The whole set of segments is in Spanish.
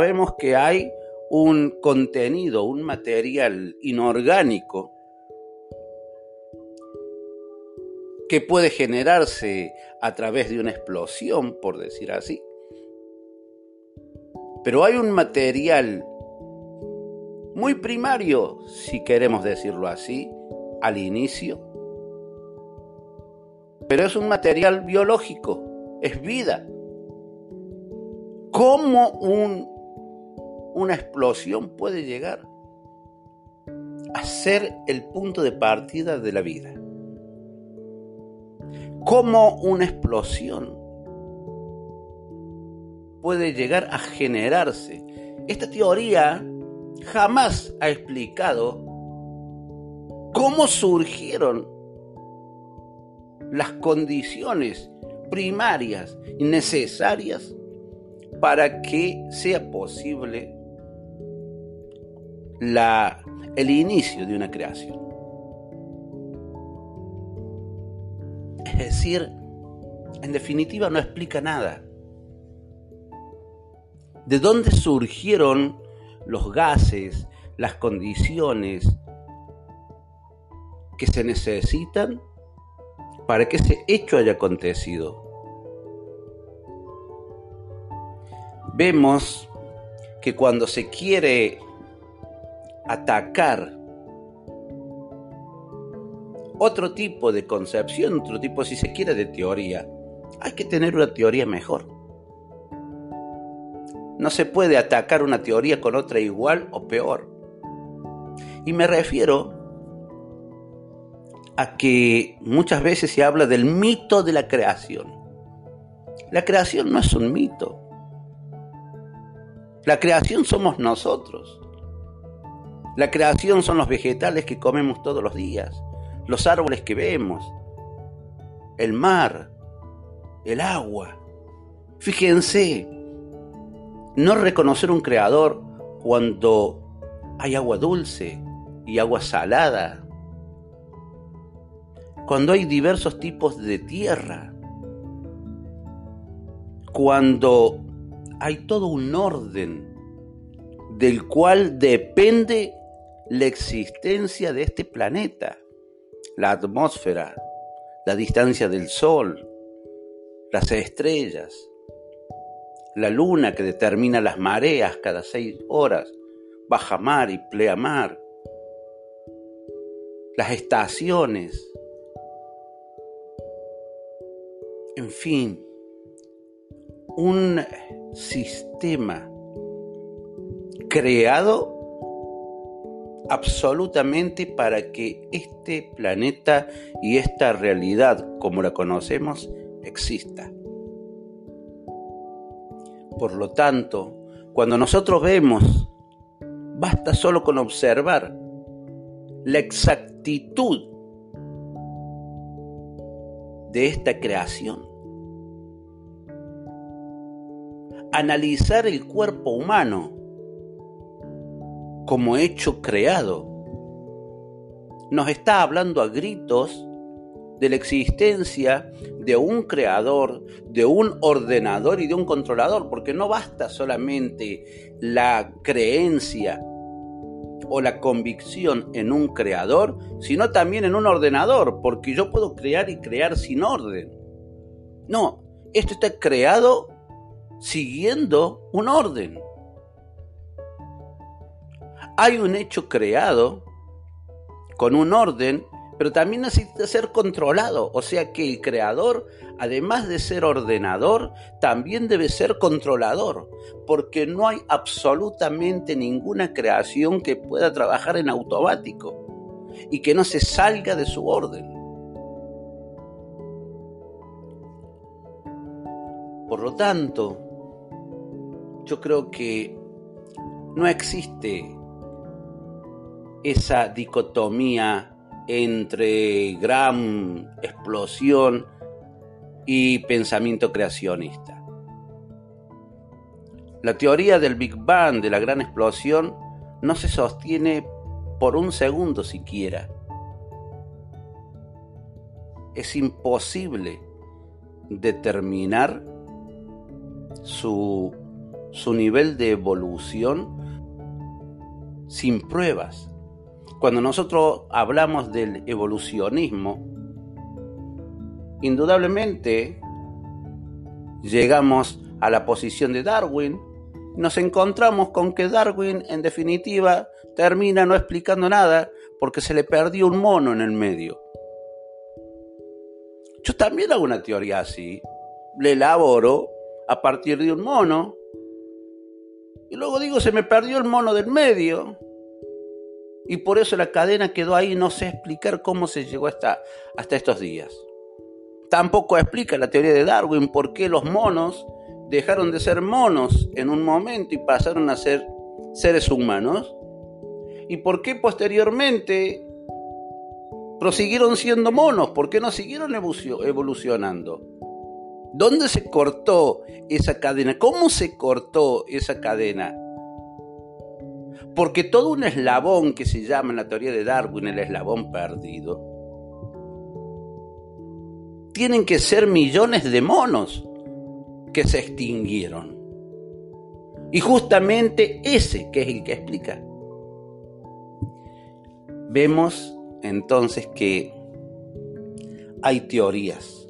sabemos que hay un contenido, un material inorgánico que puede generarse a través de una explosión, por decir así. Pero hay un material muy primario, si queremos decirlo así, al inicio. Pero es un material biológico, es vida. ¿Cómo un, una explosión puede llegar a ser el punto de partida de la vida? ¿Cómo una explosión puede llegar a generarse? Esta teoría jamás ha explicado cómo surgieron las condiciones primarias y necesarias para que sea posible la, el inicio de una creación. Es decir, en definitiva no explica nada. ¿De dónde surgieron los gases, las condiciones que se necesitan para que ese hecho haya acontecido? vemos que cuando se quiere atacar otro tipo de concepción, otro tipo, si se quiere, de teoría, hay que tener una teoría mejor. No se puede atacar una teoría con otra igual o peor. Y me refiero a que muchas veces se habla del mito de la creación. La creación no es un mito. La creación somos nosotros. La creación son los vegetales que comemos todos los días, los árboles que vemos, el mar, el agua. Fíjense, no reconocer un creador cuando hay agua dulce y agua salada, cuando hay diversos tipos de tierra, cuando hay todo un orden del cual depende la existencia de este planeta, la atmósfera, la distancia del Sol, las estrellas, la luna que determina las mareas cada seis horas, baja mar y pleamar, las estaciones, en fin, un sistema creado absolutamente para que este planeta y esta realidad como la conocemos exista. Por lo tanto, cuando nosotros vemos, basta solo con observar la exactitud de esta creación analizar el cuerpo humano como hecho creado. Nos está hablando a gritos de la existencia de un creador, de un ordenador y de un controlador, porque no basta solamente la creencia o la convicción en un creador, sino también en un ordenador, porque yo puedo crear y crear sin orden. No, esto está creado siguiendo un orden. Hay un hecho creado con un orden, pero también necesita ser controlado. O sea que el creador, además de ser ordenador, también debe ser controlador, porque no hay absolutamente ninguna creación que pueda trabajar en automático y que no se salga de su orden. Por lo tanto, yo creo que no existe esa dicotomía entre gran explosión y pensamiento creacionista. La teoría del Big Bang, de la gran explosión, no se sostiene por un segundo siquiera. Es imposible determinar su su nivel de evolución sin pruebas. Cuando nosotros hablamos del evolucionismo, indudablemente llegamos a la posición de Darwin, nos encontramos con que Darwin en definitiva termina no explicando nada porque se le perdió un mono en el medio. Yo también hago una teoría así, le elaboro a partir de un mono y luego digo, se me perdió el mono del medio. Y por eso la cadena quedó ahí, no sé explicar cómo se llegó hasta, hasta estos días. Tampoco explica la teoría de Darwin por qué los monos dejaron de ser monos en un momento y pasaron a ser seres humanos. Y por qué posteriormente prosiguieron siendo monos, por qué no siguieron evolucionando. ¿Dónde se cortó esa cadena? ¿Cómo se cortó esa cadena? Porque todo un eslabón que se llama en la teoría de Darwin el eslabón perdido, tienen que ser millones de monos que se extinguieron. Y justamente ese que es el que explica. Vemos entonces que hay teorías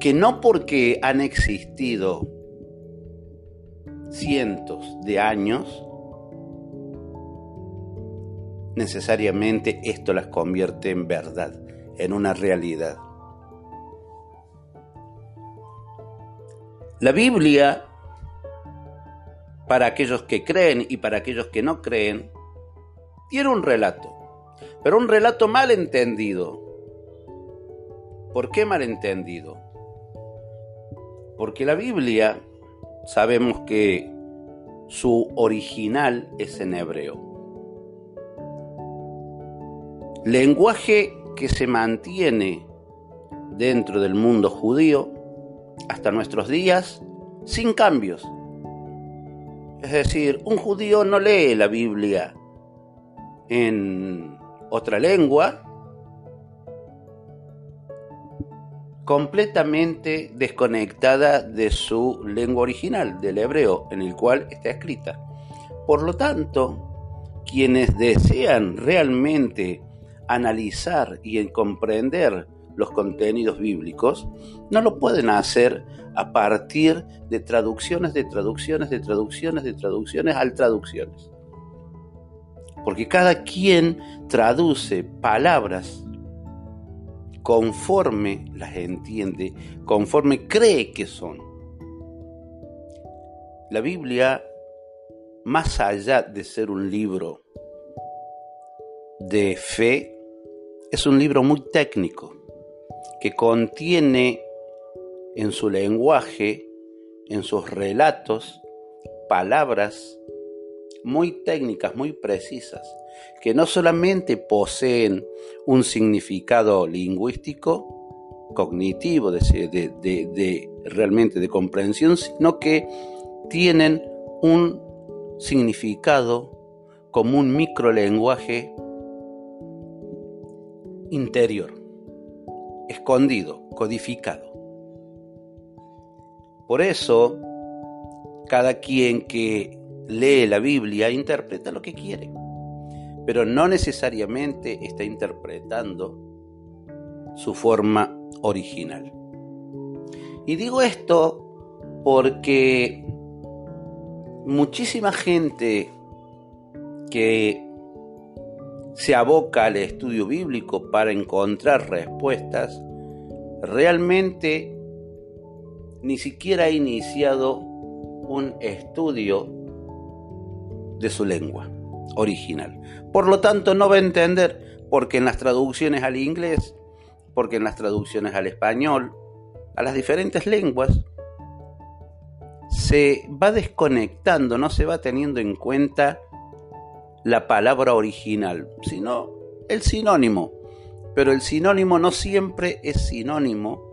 que no porque han existido cientos de años, necesariamente esto las convierte en verdad, en una realidad. La Biblia, para aquellos que creen y para aquellos que no creen, tiene un relato, pero un relato mal entendido. ¿Por qué mal entendido? Porque la Biblia sabemos que su original es en hebreo. Lenguaje que se mantiene dentro del mundo judío hasta nuestros días sin cambios. Es decir, un judío no lee la Biblia en otra lengua completamente desconectada de su lengua original, del hebreo, en el cual está escrita. Por lo tanto, quienes desean realmente analizar y comprender los contenidos bíblicos, no lo pueden hacer a partir de traducciones, de traducciones, de traducciones, de traducciones al traducciones. Porque cada quien traduce palabras conforme las entiende, conforme cree que son. La Biblia, más allá de ser un libro de fe, es un libro muy técnico, que contiene en su lenguaje, en sus relatos, palabras muy técnicas, muy precisas, que no solamente poseen un significado lingüístico, cognitivo, de, realmente de comprensión, sino que tienen un significado como un microlenguaje interior, escondido, codificado. Por eso, cada quien que lee la Biblia interpreta lo que quiere pero no necesariamente está interpretando su forma original. Y digo esto porque muchísima gente que se aboca al estudio bíblico para encontrar respuestas, realmente ni siquiera ha iniciado un estudio de su lengua original. Por lo tanto, no va a entender porque en las traducciones al inglés, porque en las traducciones al español, a las diferentes lenguas, se va desconectando, no se va teniendo en cuenta la palabra original, sino el sinónimo. Pero el sinónimo no siempre es sinónimo